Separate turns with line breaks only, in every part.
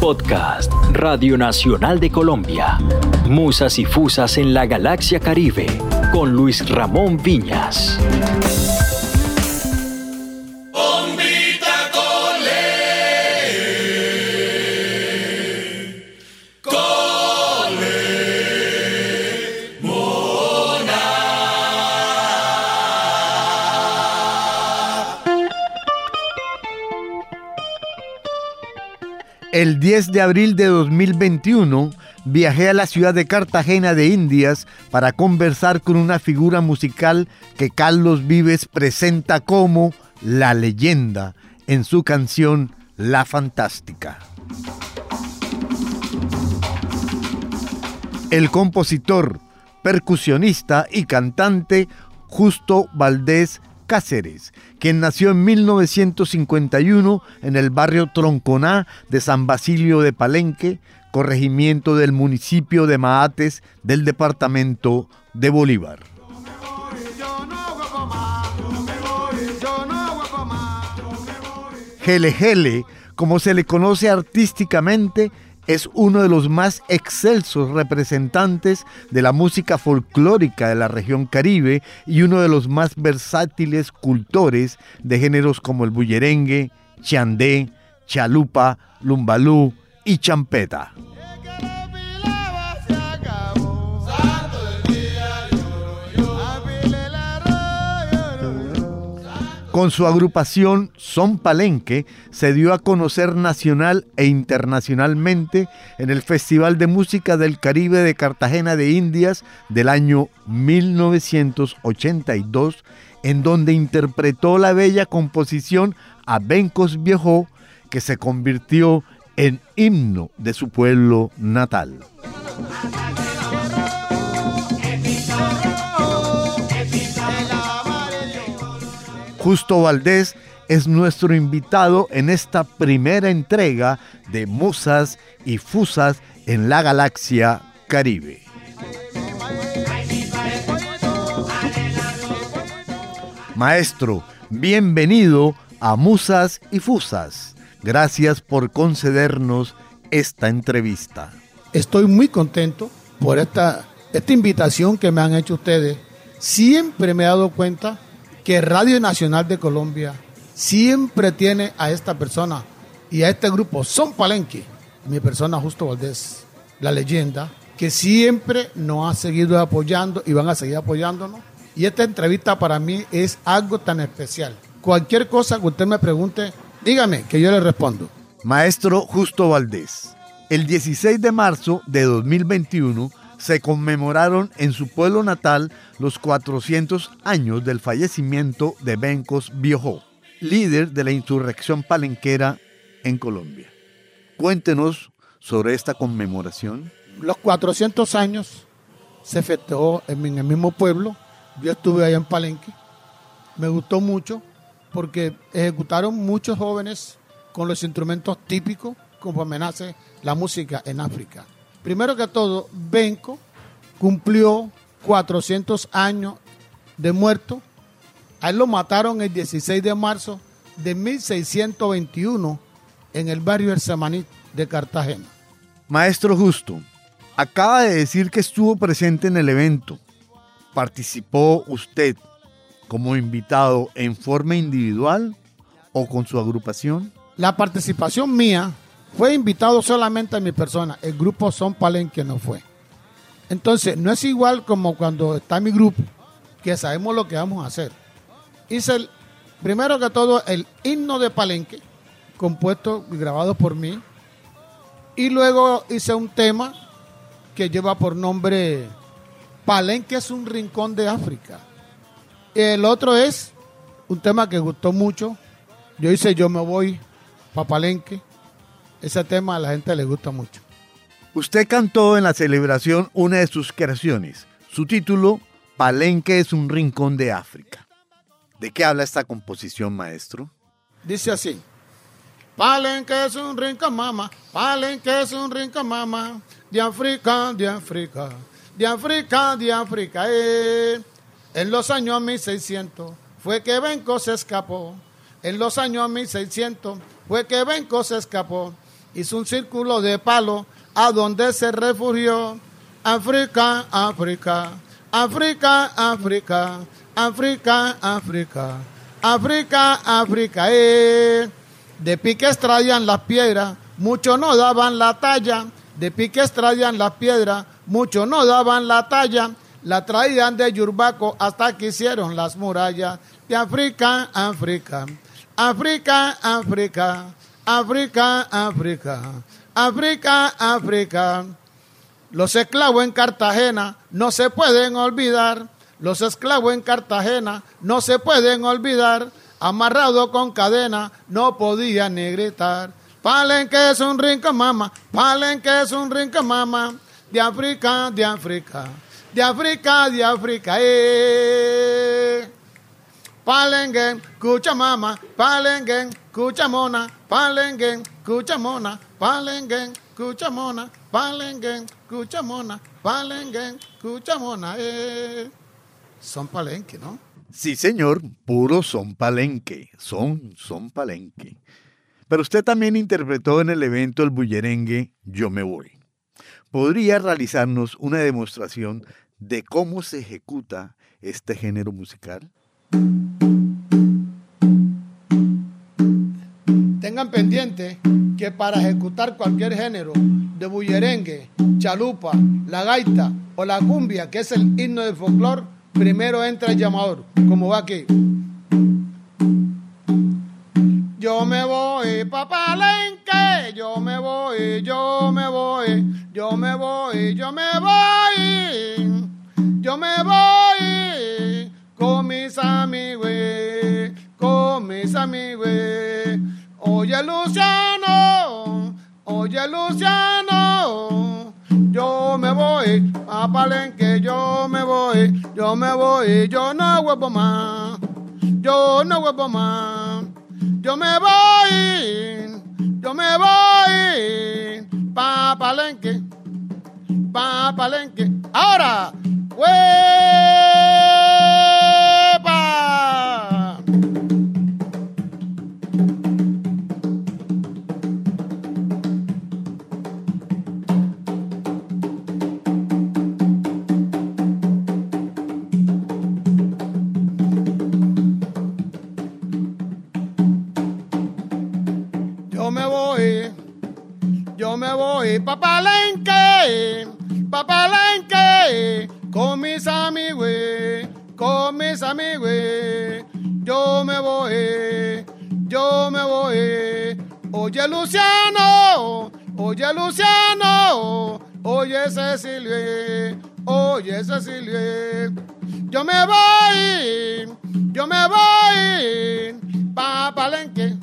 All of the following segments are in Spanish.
Podcast Radio Nacional de Colombia. Musas y Fusas en la Galaxia Caribe con Luis Ramón Viñas.
El 10 de abril de 2021 viajé a la ciudad de Cartagena de Indias para conversar con una figura musical que Carlos Vives presenta como la leyenda en su canción La Fantástica. El compositor, percusionista y cantante Justo Valdés Cáceres, quien nació en 1951 en el barrio Tronconá de San Basilio de Palenque, corregimiento del municipio de Maates del departamento de Bolívar. Gele Gele, como se le conoce artísticamente, es uno de los más excelsos representantes de la música folclórica de la región caribe y uno de los más versátiles cultores de géneros como el bullerengue, chandé, chalupa, lumbalú y champeta. Con su agrupación Son Palenque se dio a conocer nacional e internacionalmente en el Festival de Música del Caribe de Cartagena de Indias del año 1982, en donde interpretó la bella composición A Bencos Viejo, que se convirtió en himno de su pueblo natal. Justo Valdés es nuestro invitado en esta primera entrega de Musas y Fusas en la Galaxia Caribe. Maestro, bienvenido a Musas y Fusas. Gracias por concedernos esta entrevista.
Estoy muy contento por esta, esta invitación que me han hecho ustedes. Siempre me he dado cuenta que Radio Nacional de Colombia siempre tiene a esta persona y a este grupo, Son Palenque, mi persona Justo Valdés, la leyenda, que siempre nos ha seguido apoyando y van a seguir apoyándonos. Y esta entrevista para mí es algo tan especial. Cualquier cosa que usted me pregunte, dígame que yo le respondo.
Maestro Justo Valdés, el 16 de marzo de 2021 se conmemoraron en su pueblo natal los 400 años del fallecimiento de Bencos Biojó, líder de la insurrección palenquera en Colombia. Cuéntenos sobre esta conmemoración.
Los 400 años se festejó en el mismo pueblo. Yo estuve allá en Palenque. Me gustó mucho porque ejecutaron muchos jóvenes con los instrumentos típicos como amenaza la música en África. Primero que todo, Benco cumplió 400 años de muerto. A él lo mataron el 16 de marzo de 1621 en el barrio El Samaní de Cartagena.
Maestro Justo, acaba de decir que estuvo presente en el evento. ¿Participó usted como invitado en forma individual o con su agrupación?
La participación mía fue invitado solamente a mi persona. El grupo Son Palenque no fue. Entonces, no es igual como cuando está mi grupo, que sabemos lo que vamos a hacer. Hice, el, primero que todo, el himno de Palenque, compuesto y grabado por mí. Y luego hice un tema que lleva por nombre Palenque es un rincón de África. El otro es un tema que gustó mucho. Yo hice Yo me voy para Palenque ese tema a la gente le gusta mucho.
Usted cantó en la celebración una de sus creaciones. Su título, Palenque es un rincón de África. ¿De qué habla esta composición, maestro?
Dice así. Palenque es un rincón, mamá. Palenque es un rincón, mamá. De África, de África. De África, de África. Eh. En los años 1600 fue que Benco se escapó. En los años 1600 fue que Benco se escapó hizo un círculo de palo a donde se refugió. África, África, África, África, África, África, África, África. Eh. De piques traían las piedras, muchos no daban la talla. De piques traían las piedras, muchos no daban la talla. La traían de Yurbaco hasta que hicieron las murallas. De África, África, África, África. África, África, África, África. Los esclavos en Cartagena no se pueden olvidar. Los esclavos en Cartagena no se pueden olvidar. Amarrado con cadena no podían ni gritar. Palen que es un rinca mama, palen que es un rinca mama. De África, de África, de África, de África. Eh. Palengen, escucha mama, palengen, escucha mona, palengen, escucha mona, palengen, escucha mona, palengen, escucha mona, escucha mona. Eh. Son palenque, ¿no?
Sí, señor, puro son palenque, son, son palenque. Pero usted también interpretó en el evento el bullerengue Yo me voy. ¿Podría realizarnos una demostración de cómo se ejecuta este género musical?
Tengan pendiente que para ejecutar cualquier género de bullerengue, chalupa, la gaita o la cumbia, que es el himno del folclore, primero entra el llamador, como va aquí. Yo me voy pa' Palenque, yo me voy, yo me voy, yo me voy, yo me voy, yo me voy amigos, con mis amigos. Oye Luciano, oye Luciano, yo me voy a Palenque, yo me voy, yo me voy, yo no vuelvo más, yo no vuelvo más. Yo me voy, yo me voy pa Palenque, pa Palenque. Ahora, ¡huepa! Oye Cecilia, oye Cecilia. Yo me voy, yo me voy pa Palenque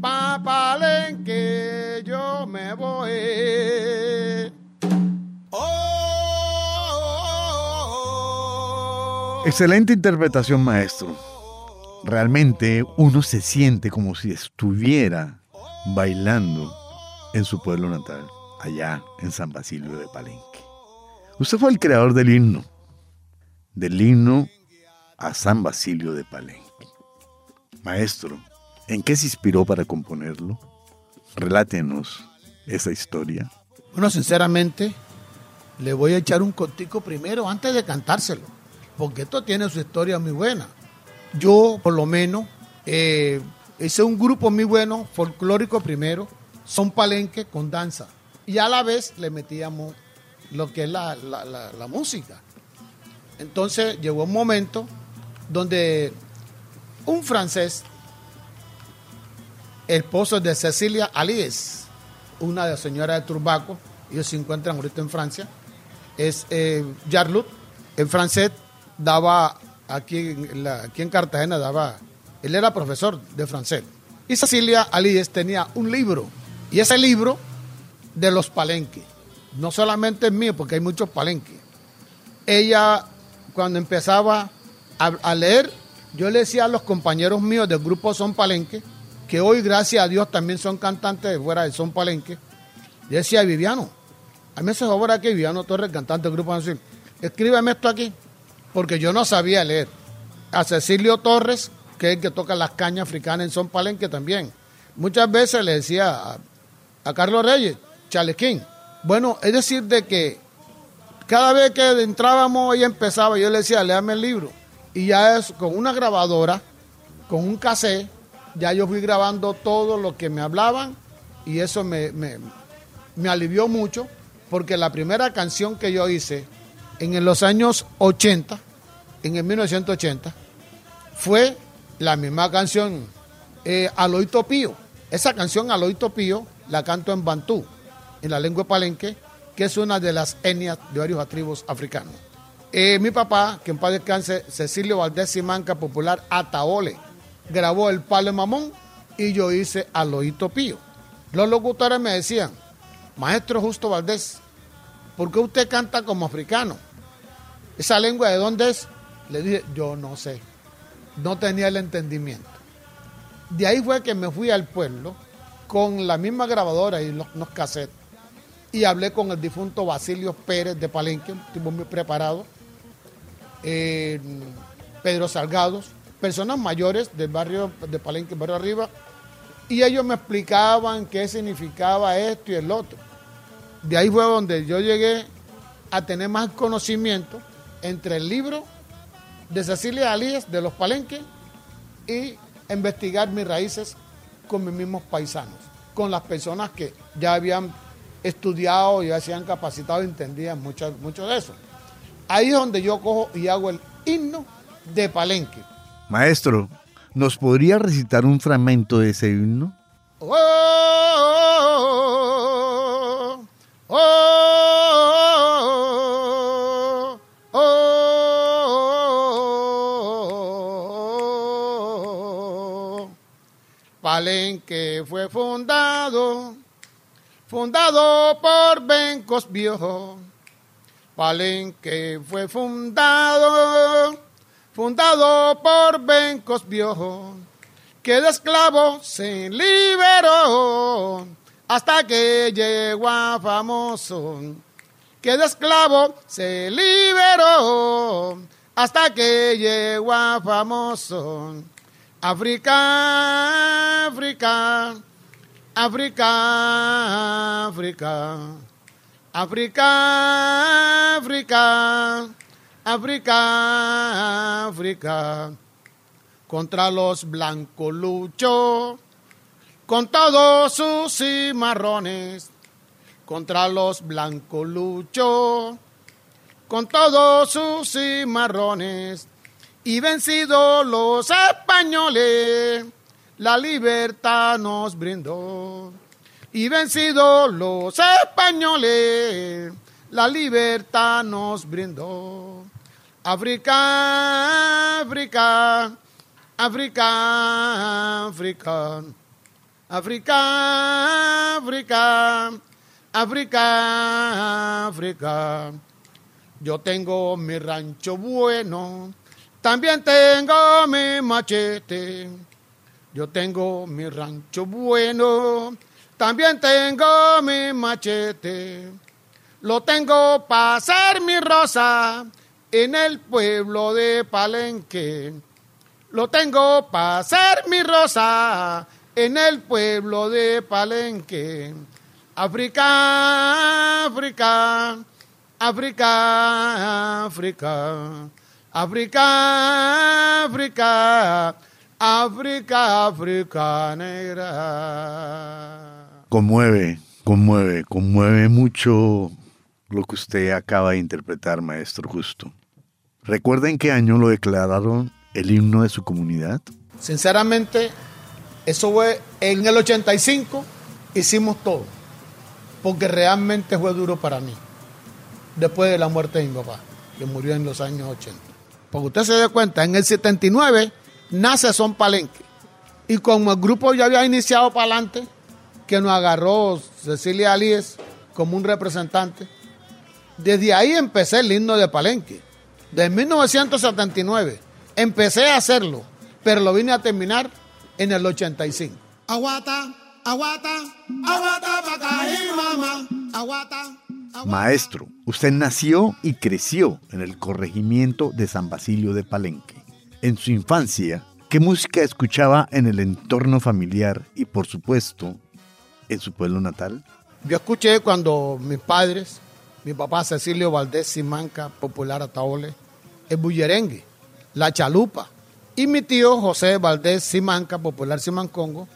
pa Palenque yo me voy. Oh.
Excelente interpretación, maestro. Realmente uno se siente como si estuviera bailando en su pueblo natal, allá en San Basilio de Palenque. Usted fue el creador del himno, del himno a San Basilio de Palenque. Maestro, ¿En qué se inspiró para componerlo? Relátenos esa historia.
Bueno, sinceramente, le voy a echar un contico primero antes de cantárselo, porque esto tiene su historia muy buena. Yo, por lo menos, eh, hice un grupo muy bueno, folclórico primero, son palenque con danza, y a la vez le metíamos lo que es la, la, música. Entonces llegó un momento donde un francés esposo de Cecilia Alies, una de las señoras de Turbaco, ellos se encuentran ahorita en Francia, es eh, en francés daba aquí en, aquí en Cartagena, daba, él era profesor de francés. Y Cecilia Alies tenía un libro, y ese libro de los palenques, no solamente es mío, porque hay muchos palenques. Ella, cuando empezaba a, a leer, yo le decía a los compañeros míos del grupo Son Palenque, que hoy, gracias a Dios, también son cantantes de fuera de Son Palenque. Yo decía, Viviano, a mí hace favor aquí, Viviano Torres, cantante del grupo decir, escríbeme esto aquí, porque yo no sabía leer. A Cecilio Torres, que es el que toca las cañas africanas en Son Palenque también. Muchas veces le decía, a Carlos Reyes, Chalequín. Bueno, es decir, de que cada vez que entrábamos y empezaba, yo le decía, léame el libro. Y ya es con una grabadora, con un cassette, ya yo fui grabando todo lo que me hablaban y eso me, me, me alivió mucho porque la primera canción que yo hice en los años 80, en el 1980, fue la misma canción, eh, Aloito Pío. Esa canción, Aloito Pío, la canto en Bantú, en la lengua palenque, que es una de las etnias de varios tribus africanos. Eh, mi papá, que en paz descanse, Cecilio Valdés Simanca, popular Ataole, grabó el Palo Mamón y yo hice Aloito Pío. Los locutores me decían, maestro Justo Valdés, ¿por qué usted canta como africano? ¿Esa lengua de dónde es? Le dije, yo no sé. No tenía el entendimiento. De ahí fue que me fui al pueblo con la misma grabadora y los, cassettes. Y hablé con el difunto Basilio Pérez de Palenque, un tipo muy preparado. Pedro Salgados, personas mayores del barrio de Palenque, barrio arriba. Y ellos me explicaban qué significaba esto y el otro. De ahí fue donde yo llegué a tener más conocimiento entre el libro de Cecilia Alíes de los Palenques y investigar mis raíces con mis mismos paisanos, con las personas que ya habían estudiado, ya se han capacitado entendían mucho, mucho de eso. Ahí es donde yo cojo y hago el himno de Palenque.
Maestro, ¿nos podría recitar un fragmento de ese himno?
Oh, oh, oh, Palenque fue fundado, fundado por Bencos Viejo. Palenque fue fundado, fundado por Bencos Viejo, que de esclavo se liberó hasta que llegó a famoso, que de esclavo se liberó hasta que llegó a famoso. África, África, África, África, África, África, África, África, contra los blancos luchó, con todos sus cimarrones, contra los blancos luchó, con todos sus cimarrones. Y vencidos los españoles, la libertad nos brindó. Y vencidos los españoles, la libertad nos brindó. África, África, África, África, África, África, África, África. Yo tengo mi rancho bueno también tengo mi machete. Yo tengo mi rancho bueno. También tengo mi machete. Lo tengo para hacer mi rosa en el pueblo de Palenque. Lo tengo para hacer mi rosa en el pueblo de Palenque. África, África, África, África. África, África, África, África negra.
Conmueve, conmueve, conmueve mucho lo que usted acaba de interpretar, maestro Justo. ¿Recuerda en qué año lo declararon el himno de su comunidad?
Sinceramente, eso fue en el 85, hicimos todo, porque realmente fue duro para mí, después de la muerte de mi papá, que murió en los años 80. Porque usted se dé cuenta, en el 79 nace Son Palenque. Y como el grupo ya había iniciado para adelante, que nos agarró Cecilia Alíes como un representante, desde ahí empecé el himno de Palenque. Desde 1979 empecé a hacerlo, pero lo vine a terminar en el 85. Aguata, aguata, aguata,
mamá, aguata. Maestro, usted nació y creció en el corregimiento de San Basilio de Palenque. En su infancia, ¿qué música escuchaba en el entorno familiar y, por supuesto, en su pueblo natal?
Yo escuché cuando mis padres, mi papá Cecilio Valdés Simanca, popular Ataole, el bullerengue, la chalupa, y mi tío José Valdés Simanca, popular Simancongo,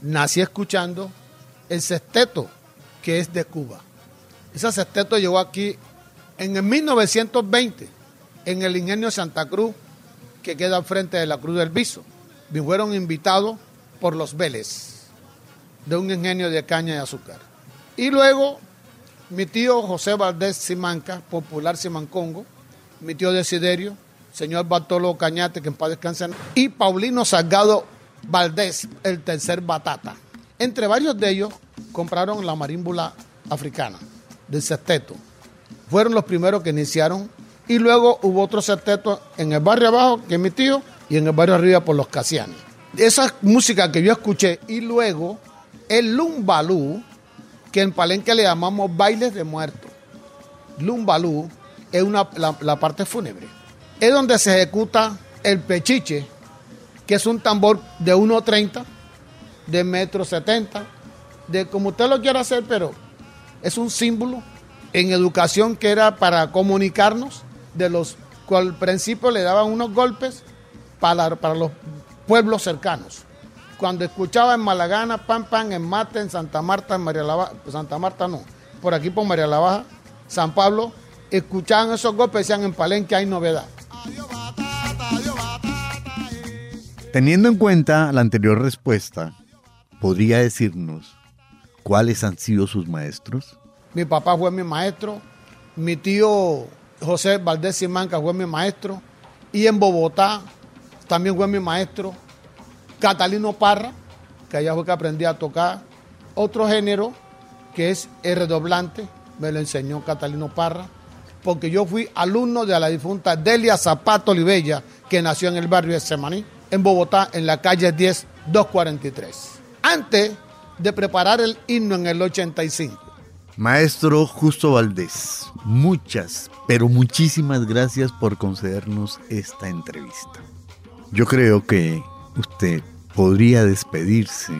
nací escuchando el sexteto, que es de Cuba. Ese sexteto llegó aquí en el 1920, en el ingenio Santa Cruz, que queda frente de la Cruz del Viso. Me fueron invitados por los Vélez, de un ingenio de caña y azúcar. Y luego mi tío José Valdés Simanca, popular Simancongo, mi tío Desiderio, señor Bartolo Cañate, que en paz descanse, y Paulino Salgado Valdés, el tercer batata. Entre varios de ellos compraron la marímbula africana del sexteto. Fueron los primeros que iniciaron y luego hubo otro sexteto en el barrio abajo, que es mi tío, y en el barrio arriba por los Casiani. Esa música que yo escuché y luego el lumbalú, que en Palenque le llamamos bailes de muertos. Lumbalú es una, la, parte fúnebre. Es donde se ejecuta el pechiche, que es un tambor de 1,30, de metro 70, de como usted lo quiera hacer, pero es un símbolo en educación que era para comunicarnos, de los cual al principio le daban unos golpes para, para los pueblos cercanos cuando escuchaba en Malagana, Pan Pan, en Mate, en Santa Marta, en María la Baja, Santa Marta no, por aquí por María la Baja, San Pablo, escuchaban esos golpes, decían en Palenque hay novedad.
Teniendo en cuenta la anterior respuesta, ¿podría decirnos cuáles han sido sus maestros?
Mi papá fue mi maestro, mi tío José Valdés Simanca fue mi maestro, y en Bogotá también fue mi maestro, Catalino Parra, que allá fue que aprendí a tocar. Otro género que es el redoblante, me lo enseñó Catalino Parra, porque yo fui alumno de la difunta Delia Zapato Olivella, que nació en el barrio de Semaní, en Bogotá, en la calle 10 243. Antes de preparar el himno en el 85.
Maestro Justo Valdés, muchas, pero muchísimas gracias por concedernos esta entrevista. Yo creo que usted podría despedirse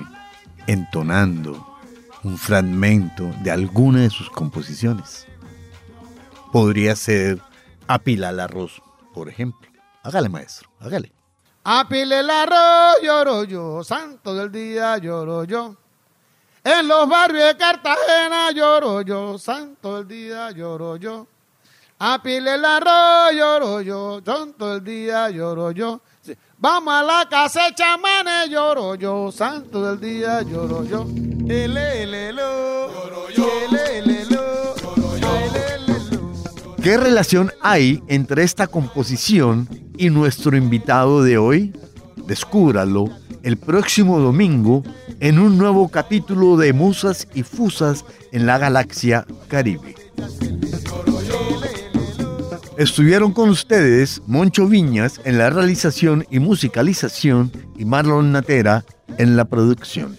entonando un fragmento de alguna de sus composiciones. Podría ser Apila el arroz, por ejemplo. Hágale, maestro, hágale.
Apile el arroz, lloro yo, santo del día lloro yo. En los barrios de Cartagena lloro yo, santo del día lloro yo. Apile el arroz, lloro yo, santo del día lloro yo. Vamos a la casecha, mane, lloro yo, santo del día, lloro yo.
¿Qué relación hay entre esta composición y nuestro invitado de hoy? Descúbralo el próximo domingo en un nuevo capítulo de Musas y Fusas en la Galaxia Caribe. Estuvieron con ustedes Moncho Viñas en la realización y musicalización y Marlon Natera en la producción.